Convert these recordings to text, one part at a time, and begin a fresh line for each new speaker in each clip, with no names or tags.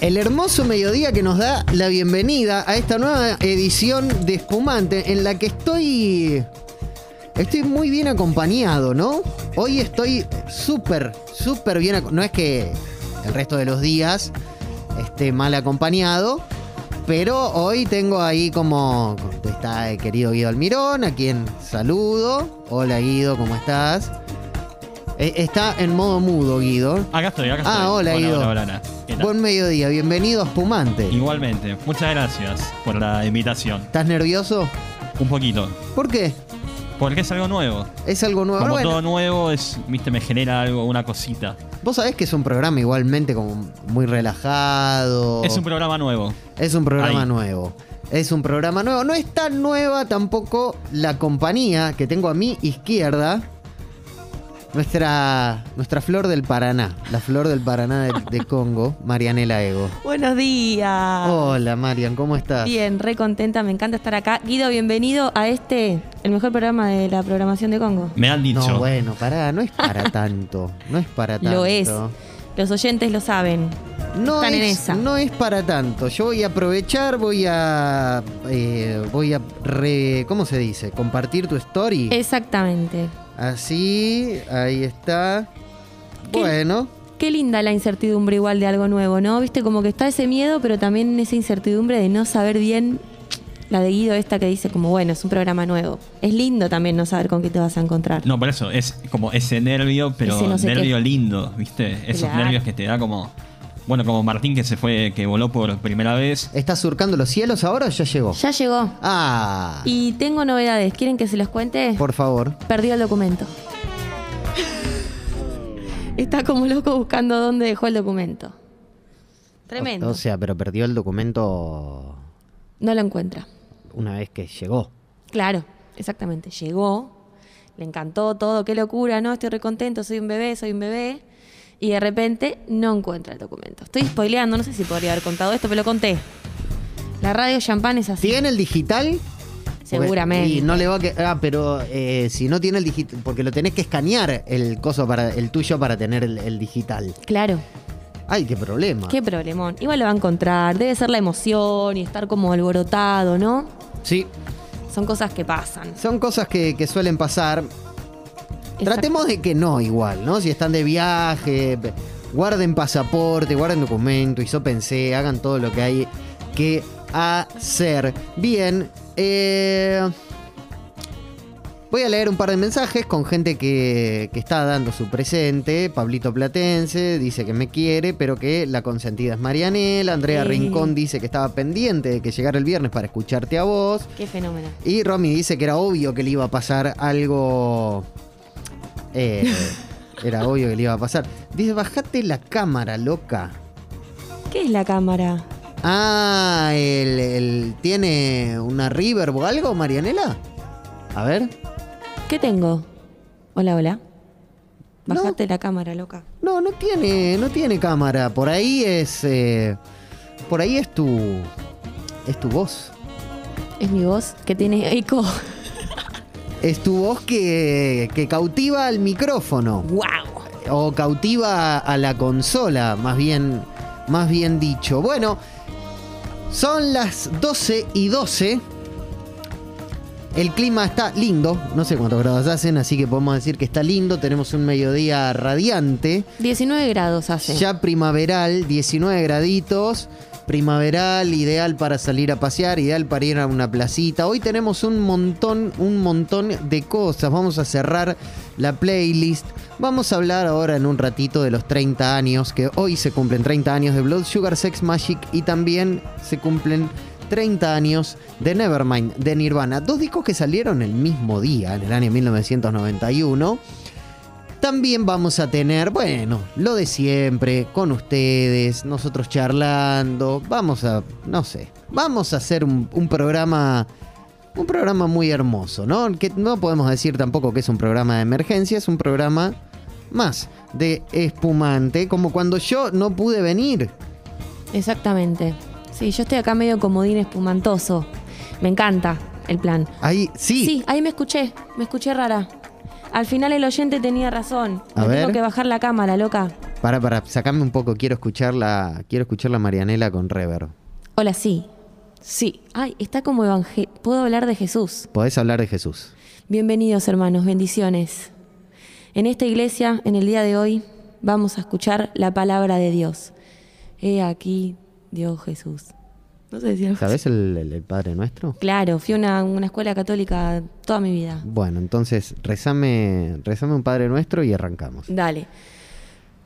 el hermoso mediodía que nos da la bienvenida a esta nueva edición de Espumante en la que estoy estoy muy bien acompañado, ¿no? Hoy estoy súper, súper bien no es que el resto de los días esté mal acompañado, pero hoy tengo ahí como está el querido Guido Almirón, a quien saludo. Hola Guido, ¿cómo estás? Eh, Está en modo mudo, Guido.
Acá estoy, acá
Ah,
estoy.
hola, Guido.
Hola, hola, hola. ¿Qué tal?
Buen mediodía, bienvenido a Espumante.
Igualmente, muchas gracias por la invitación.
¿Estás nervioso?
Un poquito.
¿Por qué?
Porque es algo nuevo.
Es algo nuevo.
Como
Bueno,
todo nuevo, es, viste, me genera algo, una cosita.
Vos sabés que es un programa igualmente como muy relajado.
Es un programa nuevo.
Es un programa
Ahí.
nuevo. Es un programa nuevo. No es tan nueva tampoco la compañía que tengo a mi izquierda. Nuestra, nuestra flor del Paraná. La flor del Paraná de, de Congo, Marianela Ego.
Buenos días.
Hola Marian, ¿cómo estás?
Bien, re contenta, me encanta estar acá. Guido, bienvenido a este, el mejor programa de la programación de Congo.
Me han dicho.
No, bueno, pará, no es para tanto. No es para tanto.
Lo es. Los oyentes lo saben.
No
Están en
es,
esa.
no es para tanto. Yo voy a aprovechar, voy a. eh, voy a. re- ¿Cómo se dice? Compartir tu story.
Exactamente.
Así, ahí está.
¿Qué?
Bueno,
Qué linda la incertidumbre igual de algo nuevo, ¿no? Viste como que está ese miedo, pero también esa incertidumbre de no saber bien la de Guido esta que dice como, bueno, es un programa nuevo. Es lindo también no saber con qué te vas a encontrar.
No, por eso, es como ese nervio, pero
Ese no sé
nervio
qué.
lindo, ¿viste? Esos
Claro.
nervios que te da como. Bueno, como Martín que se fue, que voló por primera vez.
¿estás surcando los cielos ahora o ya llegó?
Ya llegó.
Ah,
Y tengo novedades. ¿Quieren que se los cuente?
por favor.
Perdió el documento. Está como loco buscando dónde dejó el documento. Tremendo.
O, o sea, pero perdió el documento
no lo encuentra.
una vez que llegó.
Claro, exactamente. Llegó, le encantó todo, qué locura, ¿no? Estoy recontento, soy un bebé, soy un bebé. Y de repente no encuentra el documento. Estoy spoileando, no sé si podría haber contado esto, pero lo conté. La radio champán es así.
¿Tiene el digital?
Seguramente.
Y no le va a que- Ah, pero eh, si no tiene el digital. Porque lo tenés que escanear el coso para el tuyo para tener el, el digital.
Claro.
Ay, qué problema.
Qué problemón. Igual lo va a encontrar. Debe ser la emoción y estar como alborotado, ¿no?
Sí,
Son cosas que pasan.
son cosas que, que suelen pasar. Tratemos de que no igual, ¿no? Si están de viaje, guarden pasaporte, guarden documento, pensé, hagan todo lo que hay que hacer. Bien, eh, voy a leer un par de mensajes con gente que, que está dando su presente. Pablito Platense dice que me quiere, pero que la consentida es Marianela. Andrea
Sí.
Rincón dice que estaba pendiente de que llegara el viernes para escucharte a vos.
Qué fenómeno.
Y Romy dice que era obvio que le iba a pasar algo. Eh, era obvio que le iba a pasar. Dice, bajate la cámara, loca.
¿Qué es la cámara?
Ah, el, el- ¿tiene una reverb o algo, Marianela? A ver.
¿Qué tengo? Hola, hola.
No.
Bajate la cámara, loca.
No, no tiene, no tiene cámara. Por ahí es. eh, por ahí es tu. Es tu voz.
Es mi voz que tiene eco.
Es tu voz que, que cautiva al micrófono.
¡Wow!
o cautiva a la consola, más bien, más bien dicho. Bueno, son las 12 y 12. El clima está lindo, no sé cuántos grados hacen, así que podemos decir que está lindo. Tenemos un mediodía radiante,
19 grados hace.
ya primaveral, 19 graditos. Primaveral, ideal para salir a pasear, ideal para ir a una placita. Hoy tenemos un montón, un montón de cosas. Vamos a cerrar la playlist. Vamos a hablar ahora en un ratito de los 30 años, que hoy se cumplen 30 años de Blood Sugar Sex Magic y también se cumplen 30 años de Nevermind de Nirvana. Dos discos que salieron el mismo día, en el año 1991. También vamos a tener, bueno, lo de siempre, con ustedes, nosotros charlando. Vamos a, no sé, vamos a hacer un, un programa, un programa muy hermoso, ¿no? Que no podemos decir tampoco que es un programa de emergencia, es un programa más de espumante, como cuando yo no pude venir.
Exactamente. Sí, yo estoy acá medio comodín espumantoso. Me encanta el plan.
Ahí, sí,
Sí, ahí me escuché. Me escuché rara. Al final el oyente tenía razón.
A
Me
ver.
tengo que bajar la cámara, loca.
Para, para, sacame un poco, quiero escuchar la, quiero escuchar la Marianela con reverb.
Hola, sí. Sí. Ay, está como evangel... Puedo hablar de Jesús.
Podés hablar de Jesús.
Bienvenidos, hermanos. Bendiciones. En esta iglesia, en el día de hoy, vamos a escuchar la palabra de Dios. He aquí, Dios Jesús. No sé si algo.
¿Sabés el, el- el Padre Nuestro?
Claro, fui a una, una escuela católica toda mi vida.
Bueno, entonces rezame, rezame un Padre Nuestro y arrancamos.
Dale.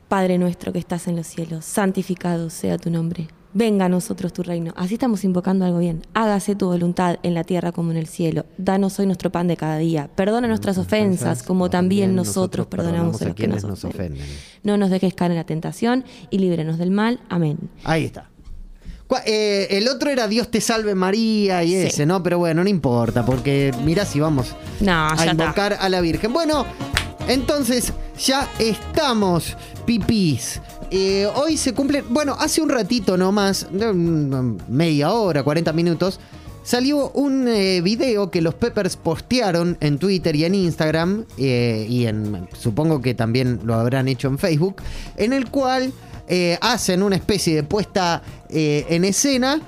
Padre nuestro que estás en los cielos, santificado sea tu nombre. Venga a nosotros tu reino. Así estamos invocando algo bien. Hágase tu voluntad en la tierra como en el cielo. Danos hoy nuestro pan de cada día. Perdona nuestras ofensas como también nosotros perdonamos a los que nos ofenden. No nos dejes caer en la tentación y líbrenos del mal. Amén.
Ahí está. Eh, el otro era Dios te salve María y
Sí.
ese, ¿no? Pero bueno, no importa, porque mirá si vamos
No,
a
está.
invocar a la Virgen. Bueno, entonces ya estamos, pipís. Eh, hoy se cumple, bueno, hace un ratito nomás, media hora, 40 minutos, salió un eh, video que los Peppers postearon en Twitter y en Instagram, eh, y en, supongo que también lo habrán hecho en Facebook, en el cual eh, hacen una especie de puesta eh, en escena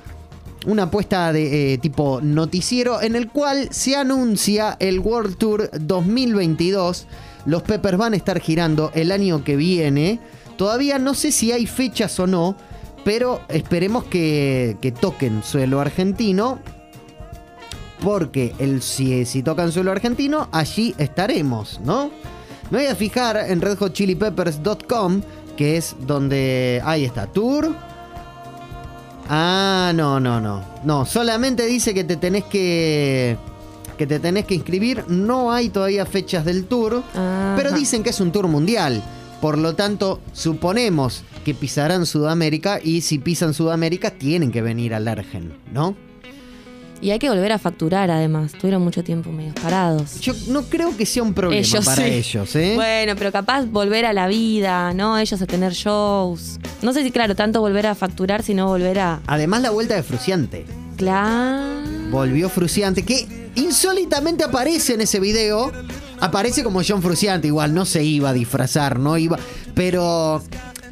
una apuesta de eh, tipo noticiero en el cual se anuncia el World Tour 2022. Los Peppers van a estar girando el año que viene. Todavía no sé si hay fechas o no, pero esperemos que, que toquen suelo argentino. Porque el, si, si tocan suelo argentino, allí estaremos, ¿no? Me voy a fijar en redhotchilipeppers.com, que es donde... Ahí está, tour. Ah, no, no, no. No, solamente dice que te tenés que que te tenés que inscribir. No hay todavía fechas del tour,
Ajá.
pero dicen que es un tour mundial. Por lo tanto, suponemos que pisarán Sudamérica y si pisan Sudamérica tienen que venir al Argen, ¿no?
Y hay que volver a facturar, además. Tuvieron mucho tiempo medio parados.
Yo no creo que sea un problema
Ellos
para
sí.
ellos, ¿eh?
Bueno, pero capaz volver a la vida, ¿no? Ellos a tener shows. No sé si, claro, tanto volver a facturar, sino volver a.
Además la vuelta de Fruciante.
Claro.
Volvió Fruciante, que insólitamente aparece en ese video. Aparece como John Fruciante, igual no se iba a disfrazar, no iba. Pero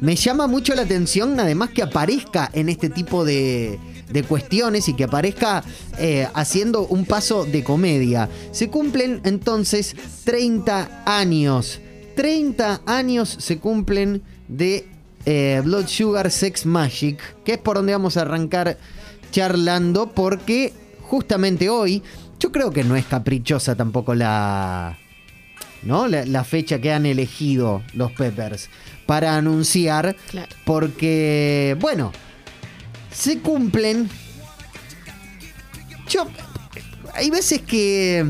me llama mucho la atención, además, que aparezca en este tipo de, de cuestiones y que aparezca eh, haciendo un paso de comedia. Se cumplen entonces 30 años. 30 años se cumplen de eh, Blood Sugar Sex Magic, que es por donde vamos a arrancar charlando, porque justamente hoy, yo creo que no es caprichosa tampoco la, ¿no? la, la fecha que han elegido los Peppers para anunciar,
Claro.
porque, bueno, se cumplen... Yo, hay veces que...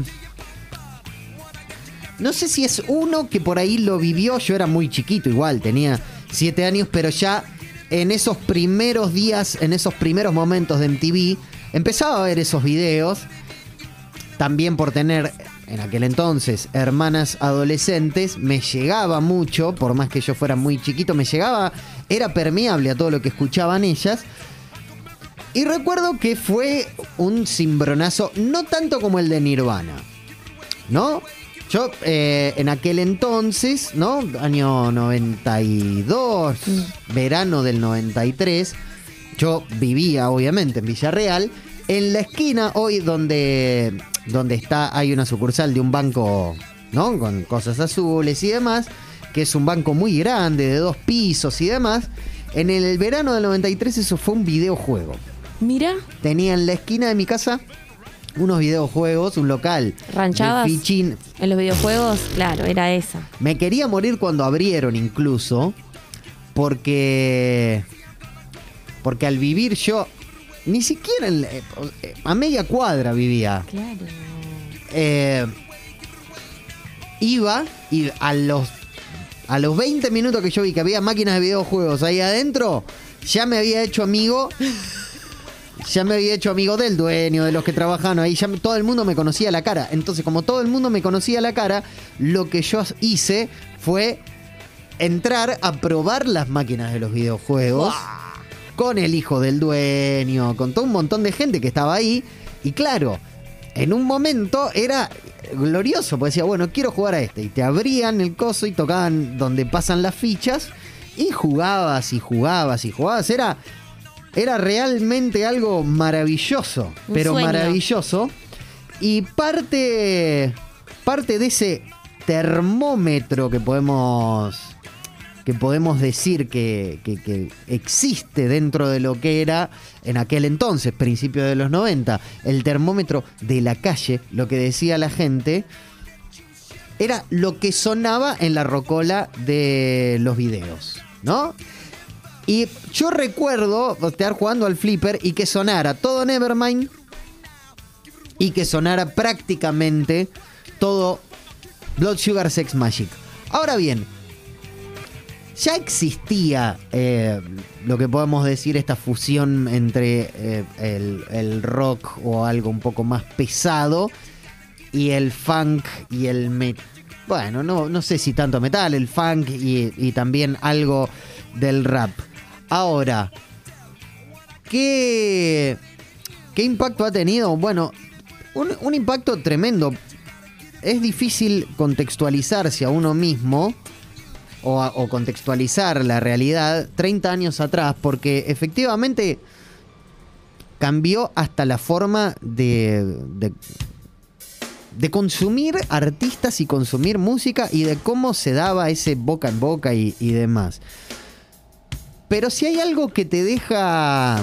No sé si es uno que por ahí lo vivió, yo era muy chiquito igual, tenía siete años, pero ya en esos primeros días, en esos primeros momentos de MTV, empezaba a ver esos videos, también por tener en aquel entonces hermanas adolescentes, me llegaba mucho, por más que yo fuera muy chiquito, me llegaba, era permeable a todo lo que escuchaban ellas. Y recuerdo que fue un cimbronazo, no tanto como el de Nirvana, ¿no? Yo eh, en aquel entonces, ¿no? Año 92, verano del 93, yo vivía obviamente en Villarreal, en la esquina hoy donde, donde está, hay una sucursal de un banco, ¿no? Con cosas azules y demás, que es un banco muy grande, de dos pisos y demás. En el verano del 93 eso fue un videojuego.
Mira,
Tenía en la esquina de mi casa unos videojuegos, un local.
Ranchadas.
De
en los videojuegos, claro, era esa.
Me quería morir cuando abrieron incluso, porque porque al vivir yo ni siquiera en la- eh, a media cuadra vivía.
Claro.
Eh, iba y a los a los 20 minutos que yo vi que había máquinas de videojuegos ahí adentro, ya me había hecho amigo. Ya me había hecho amigo del dueño, de los que trabajaban ahí, ya me- todo el mundo me conocía la cara. Entonces, como todo el mundo me conocía la cara, lo que yo hice fue entrar a probar las máquinas de los videojuegos con el hijo del dueño, con todo un montón de gente que estaba ahí. Y claro, en un momento era glorioso, porque decía, bueno, quiero jugar a este. Y te abrían el coso y tocaban donde pasan las fichas. y jugabas y jugabas y jugabas. Era, era realmente algo maravilloso,
Un
pero
sueño.
maravilloso. Y parte, parte de ese termómetro que podemos, que podemos decir que, que- que existe dentro de lo que era en aquel entonces, principio de los 90, el termómetro de la calle, lo que decía la gente, era lo que sonaba en la rocola de los videos, ¿no? Y yo recuerdo estar jugando al flipper y que sonara todo Nevermind y que sonara prácticamente todo Blood Sugar Sex Magic. Ahora bien, ya existía eh, lo que podemos decir esta fusión entre eh, el, rock o algo un poco más pesado y el funk y el metal. Bueno, no, no sé si tanto metal, el funk y, y también algo del rap. Ahora, ¿qué, qué impacto ha tenido? Bueno, un, impacto tremendo. Es difícil contextualizarse a uno mismo o, contextualizar la realidad 30 años atrás porque efectivamente cambió hasta la forma de, de, consumir artistas y consumir música y de cómo se daba ese boca en boca y demás. Pero si hay algo que te deja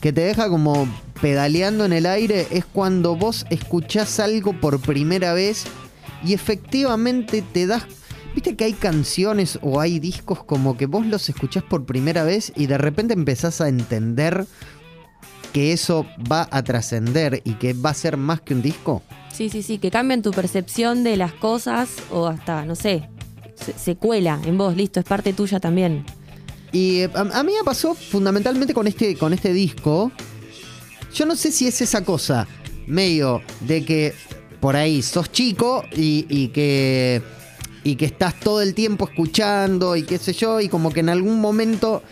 que te deja como pedaleando en el aire es cuando vos escuchás algo por primera vez y efectivamente te das Viste que hay canciones o hay discos como que vos los escuchás por primera vez y de repente empezás a entender que eso va a trascender y que va a ser más que un disco.
Sí, sí, sí, que cambian tu percepción de las cosas o hasta, no sé, se, se cuela en vos, listo, es parte tuya también.
Y a, a mí me pasó fundamentalmente con este, con este disco. Yo no sé si es esa cosa medio de que por ahí sos chico y, y que y que estás todo el tiempo escuchando y qué sé yo y como que en algún momento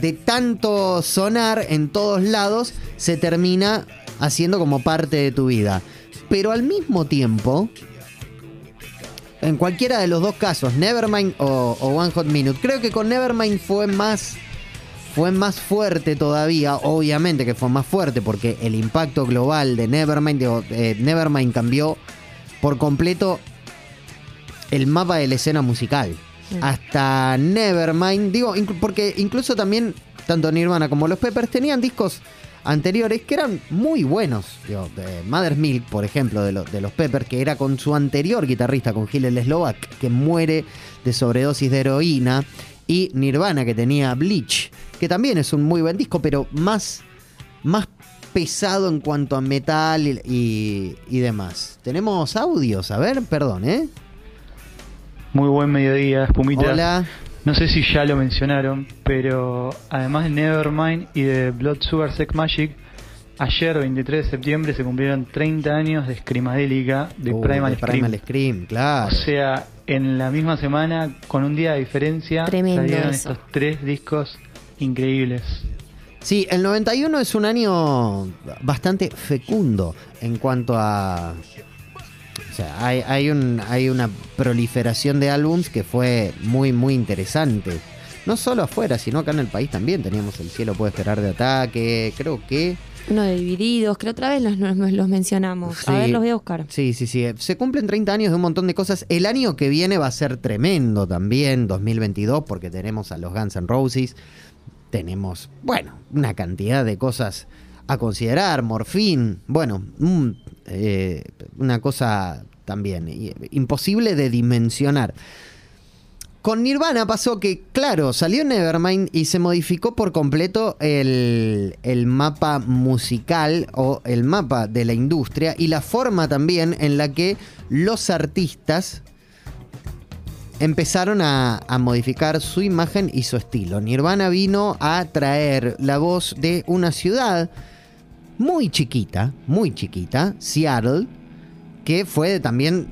de tanto sonar en todos lados se termina haciendo como parte de tu vida. Pero al mismo tiempo, en cualquiera de los dos casos, Nevermind o, o One Hot Minute, creo que con Nevermind fue más fue más fuerte todavía, obviamente que fue más fuerte porque el impacto global de Nevermind, digo, eh, Nevermind cambió por completo el mapa de la escena musical. Hasta Nevermind, digo, porque incluso también tanto Nirvana como los Peppers tenían discos anteriores que eran muy buenos. Digo, de Mother's Milk, por ejemplo, de, lo- de los Peppers, que era con su anterior guitarrista, con Hillel Slovak, que muere de sobredosis de heroína. Y Nirvana, que tenía Bleach, que también es un muy buen disco, pero más, más pesado en cuanto a metal y, y- y demás. Tenemos audios, a ver, perdón, ¿eh?
Muy buen mediodía, Espumita.
Hola.
No sé si ya lo mencionaron, pero además de Nevermind y de Blood Sugar Sex Magic, ayer, 23 de septiembre, se cumplieron 30 años de Screamadélica de
Uh,
Primal
de
Scream.
Primal Scream, claro.
O sea, en la misma semana, con un día de diferencia,
Tremendo
salieron
eso.
estos tres discos increíbles.
Sí, el 91 es un año bastante fecundo en cuanto a... O sea, hay, hay, un, hay una proliferación de álbums que fue muy, muy interesante. No solo afuera, sino acá en el país también. Teníamos El cielo puede esperar de ataque, creo que...
Uno de divididos, que otra vez los, los, mencionamos. A
Sí.
ver, los voy a buscar.
Sí, sí, sí. Se cumplen 30 años de un montón de cosas. El año que viene va a ser tremendo también, 2022, porque tenemos a los Guns N' Roses. Tenemos, bueno, una cantidad de cosas a considerar. Morfín, bueno, eh, una cosa también imposible de dimensionar. Con Nirvana pasó que, claro, salió Nevermind y se modificó por completo el, el mapa musical o el mapa de la industria y la forma también en la que los artistas empezaron a, a modificar su imagen y su estilo. Nirvana vino a traer la voz de una ciudad muy chiquita, muy chiquita, Seattle, que fue también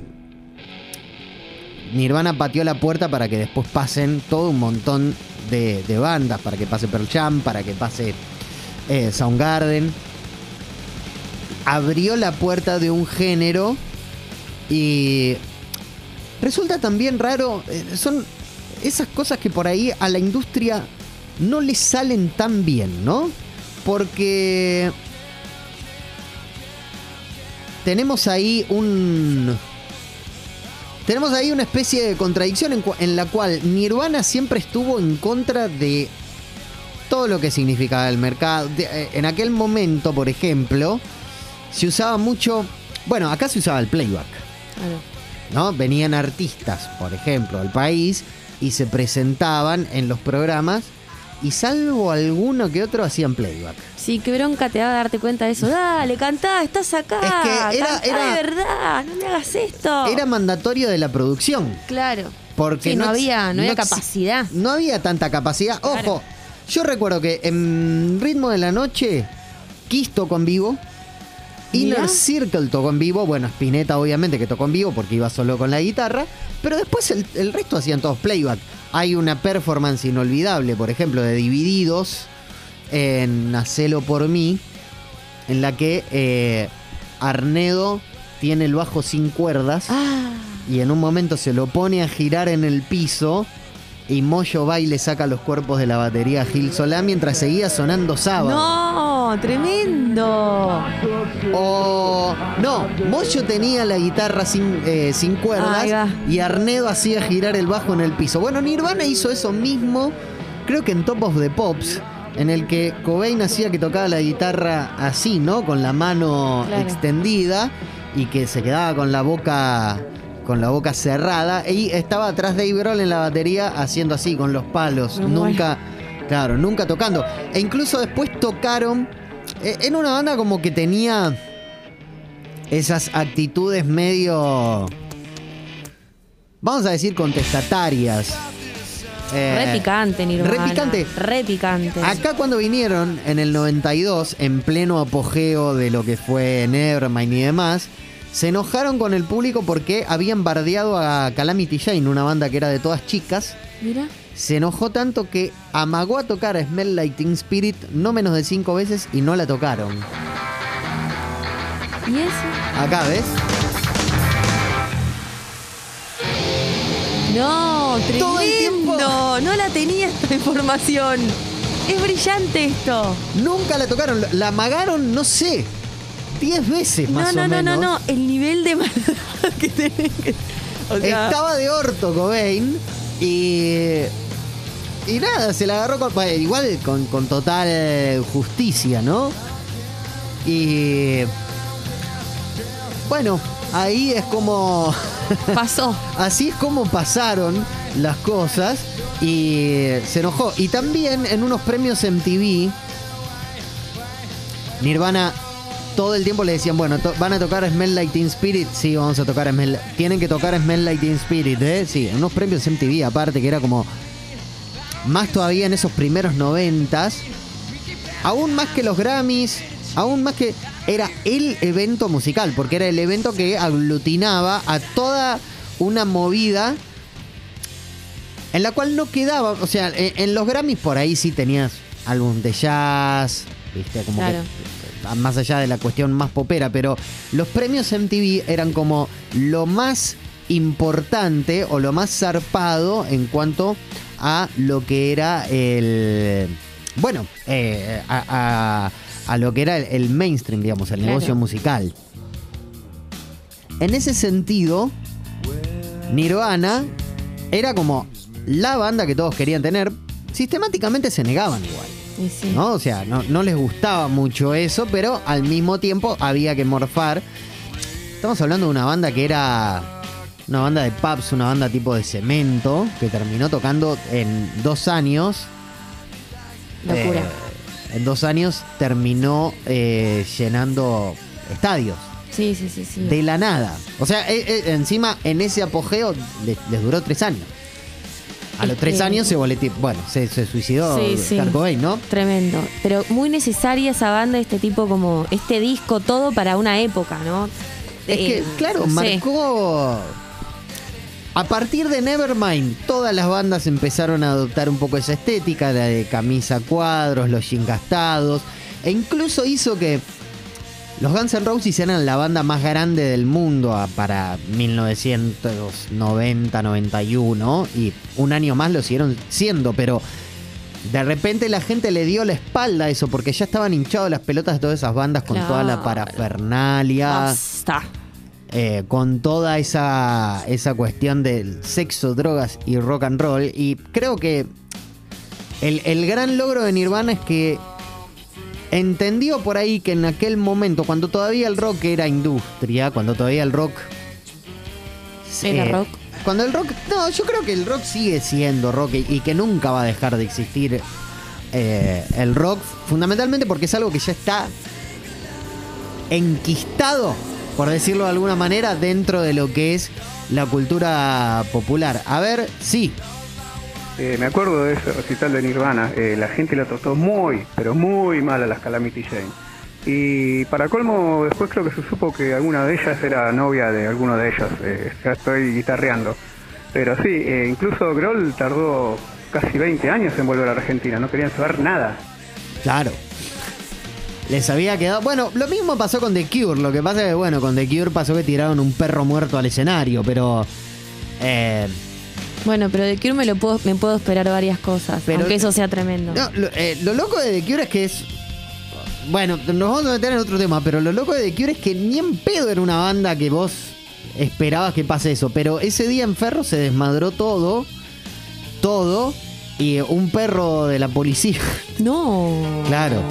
Nirvana pateó la puerta para que después pasen todo un montón de, bandas, para que pase Pearl Jam, para que pase eh, Soundgarden. Abrió la puerta de un género y resulta también raro, eh, son esas cosas que por ahí a la industria no le salen tan bien, ¿no? Porque tenemos ahí un tenemos ahí una especie de contradicción en, en la cual Nirvana siempre estuvo en contra de todo lo que significaba el mercado. De- eh, en aquel momento, por ejemplo, se usaba mucho, bueno, acá se usaba el playback. ¿no? Venían artistas, por ejemplo, al país y se presentaban en los programas y salvo alguno que otro hacían playback.
Sí, qué bronca te da darte cuenta de eso. Dale, cantá, estás acá.
Es que era-
cantá
era-
de verdad, no me hagas esto.
Era mandatorio de la producción.
Claro.
Porque
Sí, no, había, no había capacidad.
No había tanta capacidad.
Claro.
Ojo, yo recuerdo que en Ritmo de la Noche, Kiss tocó en vivo. Inner Circle tocó en vivo. Bueno, Spinetta obviamente que tocó en vivo porque iba solo con la guitarra. Pero después el, el resto hacían todos playback. Hay una performance inolvidable, por ejemplo, de Divididos en Hacelo por mí, en la que eh, Arnedo tiene el bajo sin cuerdas
Ah,
y en un momento se lo pone a girar en el piso y Moyo va y le saca los cuerpos de la batería a Gil Solá mientras seguía sonando sábado.
no, tremendo.
O no, Moyo tenía la guitarra sin, eh, sin
Ahí
cuerdas
va.
y Arnedo hacía girar el bajo en el piso. Bueno, Nirvana hizo eso mismo, creo que en Top of the Pops, en el que Cobain hacía que tocaba la guitarra así, ¿no? Con la mano
Claro.
extendida y que se quedaba con la boca con la boca cerrada y estaba atrás de Grohl en la batería haciendo así con los palos,
Me muero.
nunca claro, nunca tocando. E incluso después tocaron eh, en una banda como que tenía esas actitudes medio vamos a decir contestatarias. Eh,
Re picante, Nirvana.
re picante.
Re picante.
Acá cuando vinieron en el 92, en pleno apogeo de lo que fue Nevermind y demás, se enojaron con el público porque habían bardeado a Calamity Jane, una banda que era de todas chicas.
Mira.
Se enojó tanto que amagó a tocar a Smell Teen Spirit no menos de cinco veces y no la tocaron.
¿Y eso?
Acá, ¿ves?
No, tremendo.
Todo el tiempo.
No la tenía esta información. Es brillante esto.
Nunca la tocaron, la amagaron, no sé, diez veces más
no, no,
o
no,
menos.
no, no. El nivel de maldad que tenés que. O sea,
Estaba de orto Cobain y. Y nada, se la agarró con, igual con, con total justicia, ¿no? Y. Bueno, ahí es como.
pasó.
Así es como pasaron las cosas y se enojó. Y también en unos premios MTV, Nirvana todo el tiempo le decían, bueno, van a tocar Smell Like Teen Spirit, sí, vamos a tocar Smell Tienen que tocar Smell Like Teen Spirit, ¿eh? Sí, en unos premios MTV aparte que era como más todavía en esos primeros noventas, aún más que los Grammys, aún más que era el evento musical, porque era el evento que aglutinaba a toda una movida en la cual no quedaba, o sea, en, en los Grammys por ahí sí tenías álbum de jazz, viste, como
Claro.
que más allá de la cuestión más popera, pero los premios MTV eran como lo más importante o lo más zarpado en cuanto a lo que era el bueno eh, a, a- a lo que era el, el mainstream digamos el
Claro.
negocio musical en ese sentido Nirvana era como la banda que todos querían tener sistemáticamente se negaban igual
sí.
¿no? O sea, no, no les gustaba mucho eso, pero al mismo tiempo había que morfar. Estamos hablando de una banda que era una banda de pubs, una banda tipo de cemento, que terminó tocando en dos años.
Locura.
Eh, en dos años terminó eh, llenando estadios.
sí, sí, sí, sí.
De la nada. O sea, eh, encima en ese apogeo les, les duró tres años. A los
Es
tres
que-
años se boleteó. Bueno, se, se suicidó
Sí,
Cobain, ¿no?
Tremendo. Pero muy necesaria esa banda, este tipo como, este disco, todo para una época, ¿no?
Es que, claro,
no sé.
A partir de Nevermind, todas las bandas empezaron a adoptar un poco esa estética, la de camisa cuadros, los gastados, e incluso hizo que Los Guns N' Roses eran la banda más grande del mundo a- para 1990-91 y un año más lo siguieron siendo, pero de repente la gente le dio la espalda a eso porque ya estaban hinchados las pelotas de todas esas bandas con toda la parafernalia,
Basta.
Eh, con toda esa, esa cuestión del sexo, drogas y rock and roll. Y creo que el, el gran logro de Nirvana es que entendió por ahí que en aquel momento, cuando todavía el rock era industria, cuando todavía el rock...
Era rock.
Cuando el rock... No, yo creo que el rock sigue siendo rock y, y que nunca va a dejar de existir eh, el rock, fundamentalmente porque es algo que ya está enquistado, por decirlo de alguna manera, dentro de lo que es la cultura popular. A ver, sí,
Eh, me acuerdo de ese recital de Nirvana, eh, la gente la trató muy, pero muy mal a las Calamity Jane. Y para colmo, después creo que se supo que alguna de ellas era novia de alguno de ellos, eh, ya estoy guitarreando. Pero sí, incluso Grohl tardó casi 20 años en volver a Argentina, no querían saber nada.
Claro. Les había quedado. Bueno, lo mismo pasó con The Cure. Lo que pasa es que, bueno, con The Cure pasó que tiraron un perro muerto al escenario, pero. eh,
Bueno, pero de Cure me, lo puedo, me puedo esperar varias cosas,
Pero-
aunque eso sea tremendo.
no, lo, eh, lo loco de The Cure es que es. Bueno, nos vamos a meter en otro tema, pero lo loco de The Cure es que ni en pedo era una banda que vos esperabas que pase eso. Pero ese día en Ferro se desmadró todo. Todo. Y un perro de la policía.
No.
Claro.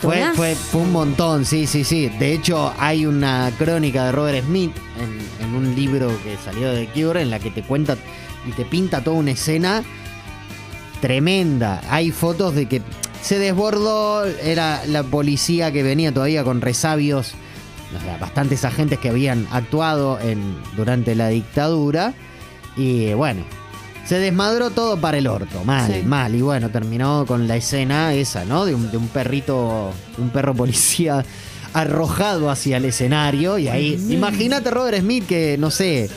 Fue, fue, fue un montón, sí, sí, sí. De hecho, hay una crónica de Robert Smith en, en un libro que salió de Cure en la que te cuenta y te pinta toda una escena tremenda. Hay fotos de que se desbordó, era la policía que venía todavía con resabios, bastantes agentes que habían actuado en, durante la dictadura. Y bueno, se desmadró todo para el orto, mal,
Sí.
mal. Y bueno, terminó con la escena esa, ¿no? De un, de un perrito, un perro policía arrojado hacia el escenario. Y ahí, imagínate Robert Smith que, no sé,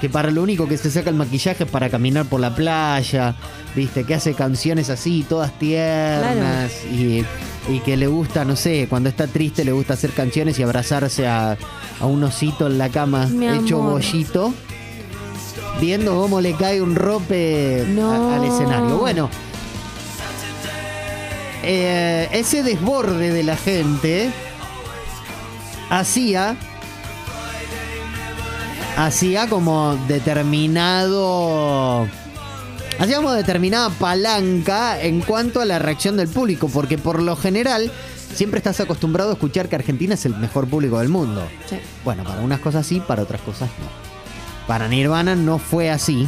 que para lo único que se saca el maquillaje es para caminar por la playa, ¿viste? Que hace canciones así, todas tiernas. Y, y que le gusta, no sé, cuando está triste le gusta hacer canciones y abrazarse a, a un osito en la cama
Mi
hecho
amor.
bollito viendo cómo le cae un rope
No.
a- al escenario. Bueno, eh, ese desborde de la gente hacía hacía como determinado hacía como determinada palanca en cuanto a la reacción del público porque por lo general siempre estás acostumbrado a escuchar que Argentina es el mejor público del mundo
Sí.
bueno, para unas cosas sí, para otras cosas no. Para Nirvana no fue así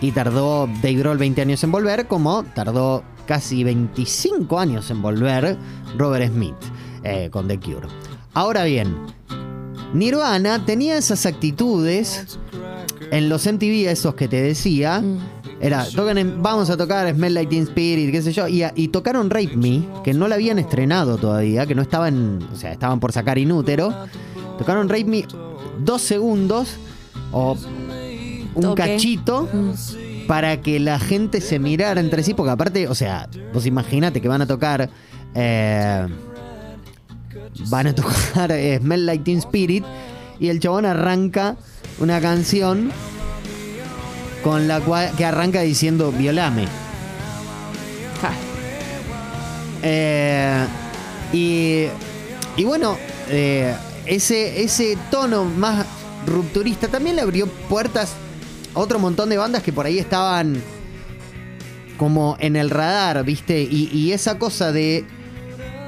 y tardó Dave Grohl 20 años en volver, como tardó casi 25 años en volver Robert Smith eh, con The Cure. Ahora bien, Nirvana tenía esas actitudes en los MTV, esos que te decía.
Mm.
Era, tocan en- vamos a tocar Smell Like Teen Spirit, qué sé yo. Y, y tocaron Rape Me, que no la habían estrenado todavía, que no estaban, o sea, estaban por sacar Inútero. Tocaron Rape Me dos segundos o un
Toque.
cachito
Mm.
para que la gente se mirara entre sí, porque aparte, o sea, vos imaginate que van a tocar. eh, van a tocar eh, Smell Like Teen Spirit y el chabón arranca una canción con la cual que arranca diciendo violame.
Ja.
Eh, y, y bueno, eh, ese, ese tono más rupturista también le abrió puertas a otro montón de bandas que por ahí estaban como en el radar, ¿viste? Y, esa cosa de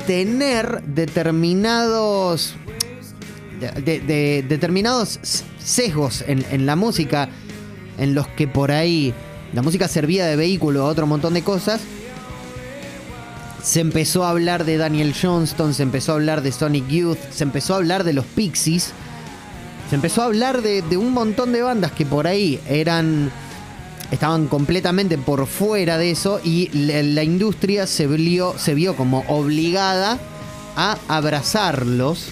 tener determinados de, de- de- determinados sesgos en, en la música en los que por ahí la música servía de vehículo a otro montón de cosas se empezó a hablar de Daniel Johnston, se empezó a hablar de Sonic Youth, se empezó a hablar de los Pixies, se empezó a hablar de, de un montón de bandas que por ahí eran estaban completamente por fuera de eso y la, la industria se vio, se vio como obligada a abrazarlos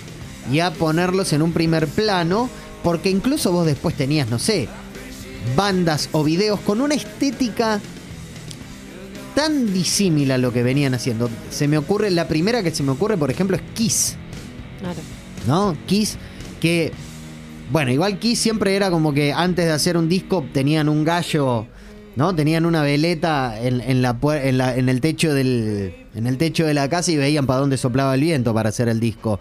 y a ponerlos en un primer plano, porque incluso vos después tenías, no sé, bandas o videos con una estética tan disímil a lo que venían haciendo. Se me ocurre, la primera que se me ocurre, por ejemplo, es Kiss.
Claro.
¿no? Kiss, que, bueno, igual Kiss siempre era como que antes de hacer un disco tenían un gallo, ¿no? Tenían una veleta en, en la, puer- en, la- en el techo del, en el techo de la casa y veían para dónde soplaba el viento para hacer el disco.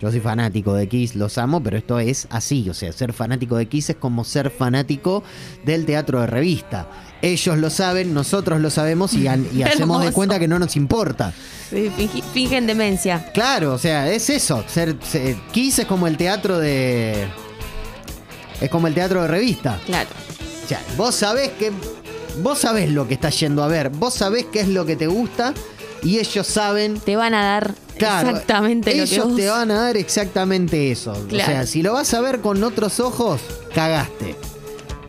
Yo soy fanático de Kiss, los amo, pero esto es así. O sea, ser fanático de Kiss es como ser fanático del teatro de revista. Ellos lo saben, nosotros lo sabemos y, hacemos de cuenta que no nos importa.
Sí, Fingen demencia.
Claro, o sea, es eso. Ser, ser- Kiss es como el teatro de. Es como el teatro de revista.
Claro.
O sea, vos sabés que. Vos sabés lo que estás yendo a ver. Vos sabés qué es lo que te gusta. Y ellos saben.
Te van a dar
Claro,
exactamente lo
ellos
que vos...
te van a dar exactamente eso. O
Claro.
sea, si lo vas a ver con otros ojos, cagaste.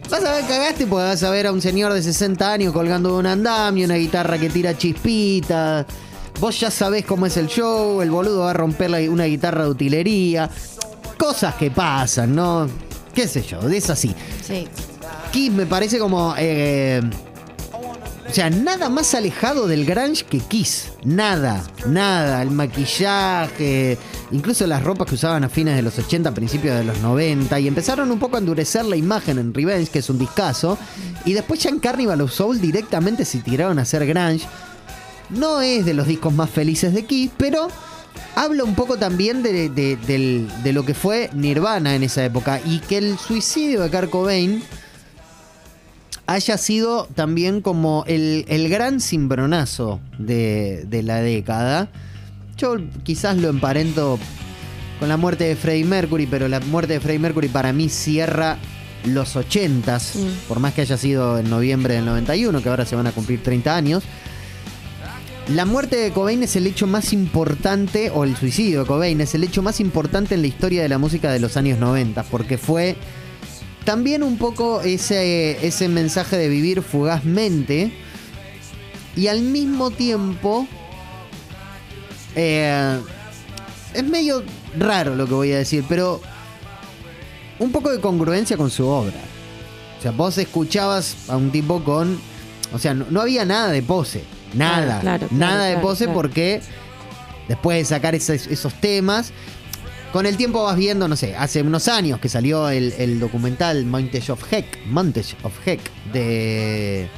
Vas a ver, cagaste porque vas a ver a un señor de 60 años colgando de un andamio, una guitarra que tira chispitas. Vos ya sabés cómo es el show, el boludo va a romper la- una guitarra de utilería. Cosas que pasan, ¿no? ¿Qué sé yo? Es así.
Sí.
Kiss me parece como. eh, o sea, nada más alejado del grunge que Kiss. Nada, nada. El maquillaje, incluso las ropas que usaban a fines de los 80, principios de los 90. Y empezaron un poco a endurecer la imagen en Revenge, que es un discazo. Y después ya en Carnival of Soul directamente se tiraron a hacer grunge. No es de los discos más felices de Kiss, pero habla un poco también de, de- lo que fue Nirvana en esa época. Y que el suicidio de Kurt Cobain haya sido también como el, el gran cimbronazo de, de la década. Yo quizás lo emparento con la muerte de Freddie Mercury, pero la muerte de Freddie Mercury para mí cierra los 80s,
Mm.
por más que haya sido en noviembre del 91, que ahora se van a cumplir 30 años. La muerte de Cobain es el hecho más importante, o el suicidio de Cobain es el hecho más importante en la historia de la música de los años 90, porque fue también un poco ese, ese mensaje de vivir fugazmente y al mismo tiempo eh, es medio raro lo que voy a decir, pero un poco de congruencia con su obra. O sea, vos escuchabas a un tipo con... O sea, no, no había nada de pose. Nada.
Claro,
nada de
claro,
pose porque después de sacar esos, esos temas, con el tiempo vas viendo, no sé, hace unos años que salió el, el documental Montage of Heck, Montage of Heck de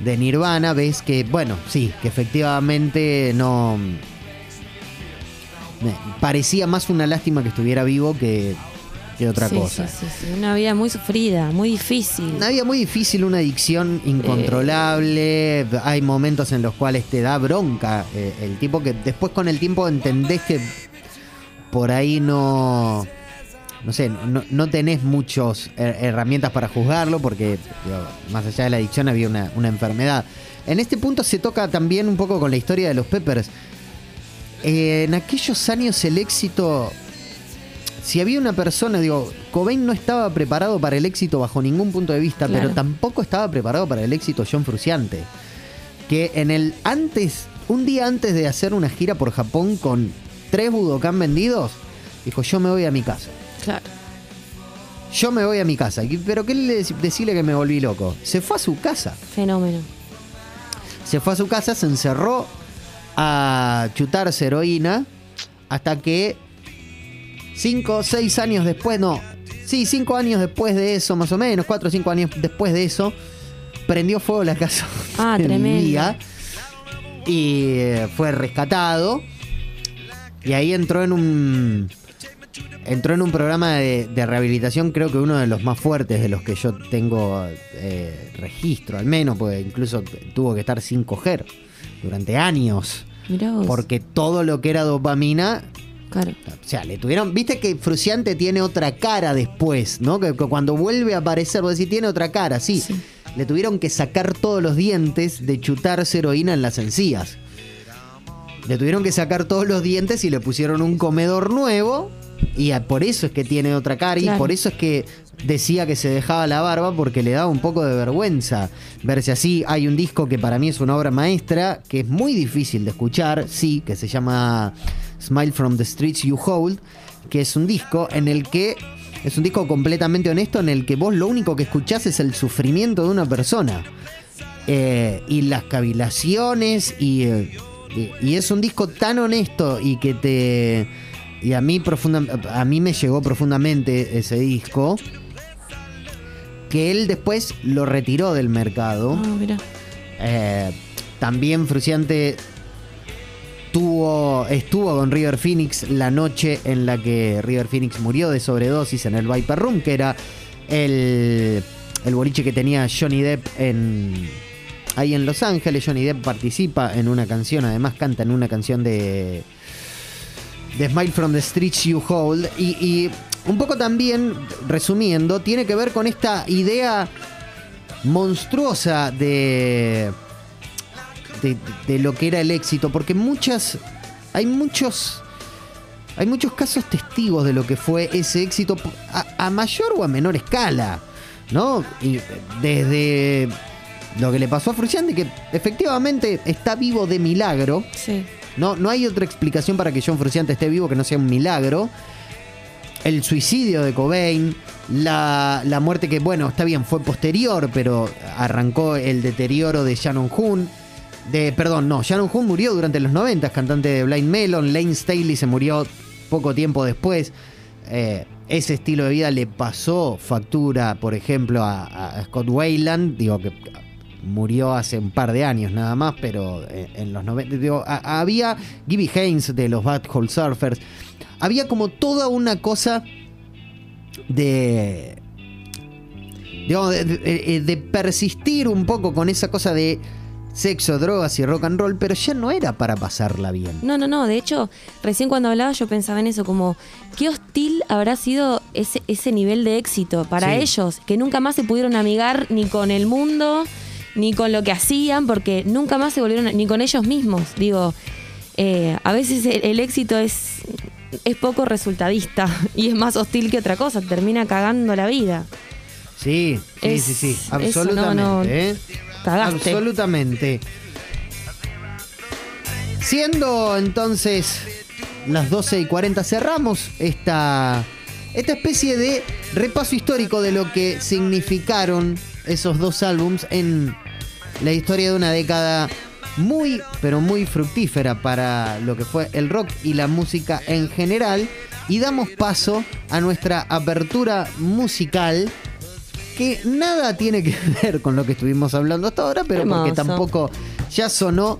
de Nirvana, ves que, bueno, sí, que efectivamente no parecía más una lástima que estuviera vivo que, que otra
Sí,
cosa.
Sí, sí. Una vida muy sufrida, muy difícil.
Una vida muy difícil, una adicción incontrolable. Hay momentos en los cuales te da bronca eh, el tipo que después con el tiempo entendés que por ahí no. No sé, no, no tenés muchas herramientas para juzgarlo porque digo, más allá de la adicción había una, una enfermedad. En este punto se toca también un poco con la historia de los Peppers. Eh, en aquellos años el éxito si había una persona, digo, Cobain no estaba preparado para el éxito bajo ningún punto de vista,
Claro.
pero tampoco estaba preparado para el éxito John Fruciante. Que en el antes, un día antes de hacer una gira por Japón con tres Budokan vendidos, dijo, yo me voy a mi casa.
Claro.
Yo me voy a mi casa. Pero ¿qué le dec- decirle que me volví loco? Se fue a su casa.
Fenómeno.
Se fue a su casa, se encerró a chutarse heroína hasta que cinco o seis años después, no, sí, cinco años después de eso, más o menos, cuatro o cinco años después de eso, prendió fuego la casa
Ah, tremendo.
y eh, fue rescatado y ahí entró en un entró en un programa de, de rehabilitación creo que uno de los más fuertes de los que yo tengo eh, registro al menos porque incluso tuvo que estar sin coger durante años
Mirá vos.
porque todo lo que era dopamina
Claro.
o sea, le tuvieron. Viste que Fruciante tiene otra cara después, ¿no? Que, que cuando vuelve a aparecer, vos decís, tiene otra cara, sí.
Sí.
Le tuvieron que sacar todos los dientes de chutarse heroína en las encías. Le tuvieron que sacar todos los dientes y le pusieron un comedor nuevo. Y a- por eso es que tiene otra cara. Y por eso es que decía que se dejaba la barba porque le daba un poco de vergüenza verse así. Hay un disco que para mí es una obra maestra, que es muy difícil de escuchar, sí, que se llama Smile from the Streets You Hold, que es un disco en el que es un disco completamente honesto en el que vos lo único que escuchás es el sufrimiento de una persona. Eh, y las cavilaciones y, eh, y- es un disco tan honesto y que te y a mí, profunda, a mí me llegó profundamente ese disco, que él después lo retiró del mercado.
Ah, mira.
Eh, también Fruciante tuvo, estuvo con River Phoenix la noche en la que River Phoenix murió de sobredosis en el Viper Room, que era el, el boliche que tenía Johnny Depp en, ahí en Los Ángeles. Johnny Depp participa en una canción, además canta en una canción de, de Smile from the Streets You Hold. Y un poco también, resumiendo, tiene que ver con esta idea monstruosa de, de, de lo que era el éxito, porque muchas, hay muchos, hay muchos casos testigos de lo que fue ese éxito a, a mayor o a menor escala, ¿no? Y desde lo que le pasó a Frusciante, que efectivamente está vivo de milagro,
Sí.
no, no hay otra explicación para que John Frusciante esté vivo que no sea un milagro. El suicidio de Cobain, la, la muerte que, bueno, está bien, fue posterior, pero arrancó el deterioro de Shannon Hoon. De, perdón, no, Shannon Hoon murió durante los 90, cantante de Blind Melon. Lane Staley se murió poco tiempo después. Eh, ese estilo de vida le pasó factura, por ejemplo, a, Scott Wayland. Digo que murió hace un par de años nada más, pero eh, en los 90. Digo, había Gibby Haynes de los Bad Hole Surfers. Había como toda una cosa de, de- de persistir un poco con esa cosa de sexo, drogas y rock and roll, pero ya no era para pasarla bien.
No, no, no. De hecho, recién cuando hablaba yo pensaba en eso, como qué hostil habrá sido ese, ese nivel de éxito para
Sí.
ellos, que nunca más se pudieron amigar ni con el mundo, ni con lo que hacían, porque nunca más se volvieron, ni con ellos mismos. Digo, eh, a veces el, el éxito es, es poco resultadista y es más hostil que otra cosa, termina cagando la vida.
Sí, sí,
Es-
sí, sí,
eso,
absolutamente.
no, no.
¿eh? Absolutamente. Siendo entonces las 12 y 40, cerramos esta, esta especie de repaso histórico de lo que significaron esos dos álbums en la historia de una década muy, pero muy fructífera para lo que fue el rock y la música en general. Y damos paso a nuestra apertura musical que nada tiene que ver con lo que estuvimos hablando hasta ahora, pero porque tampoco ya sonó,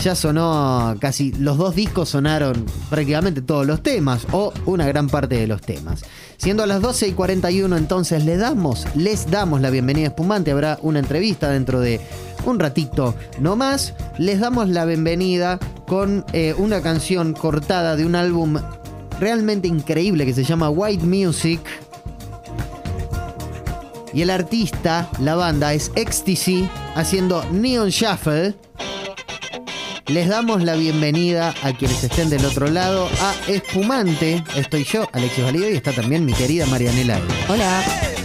ya sonó casi los dos discos sonaron prácticamente todos los temas o una gran parte de los temas. Siendo a las 12 y 41 entonces le damos, les damos la bienvenida a Espumante, habrá una entrevista dentro de un ratito no más, les damos la bienvenida con eh, una canción cortada de un álbum realmente increíble que se llama White Music. Y el artista, la banda, es Ecstasy haciendo Neon Shuffle. Les damos la bienvenida a quienes estén del otro lado a Espumante. Estoy yo, Alexis Valido, y está también mi querida Marianela.
Hola.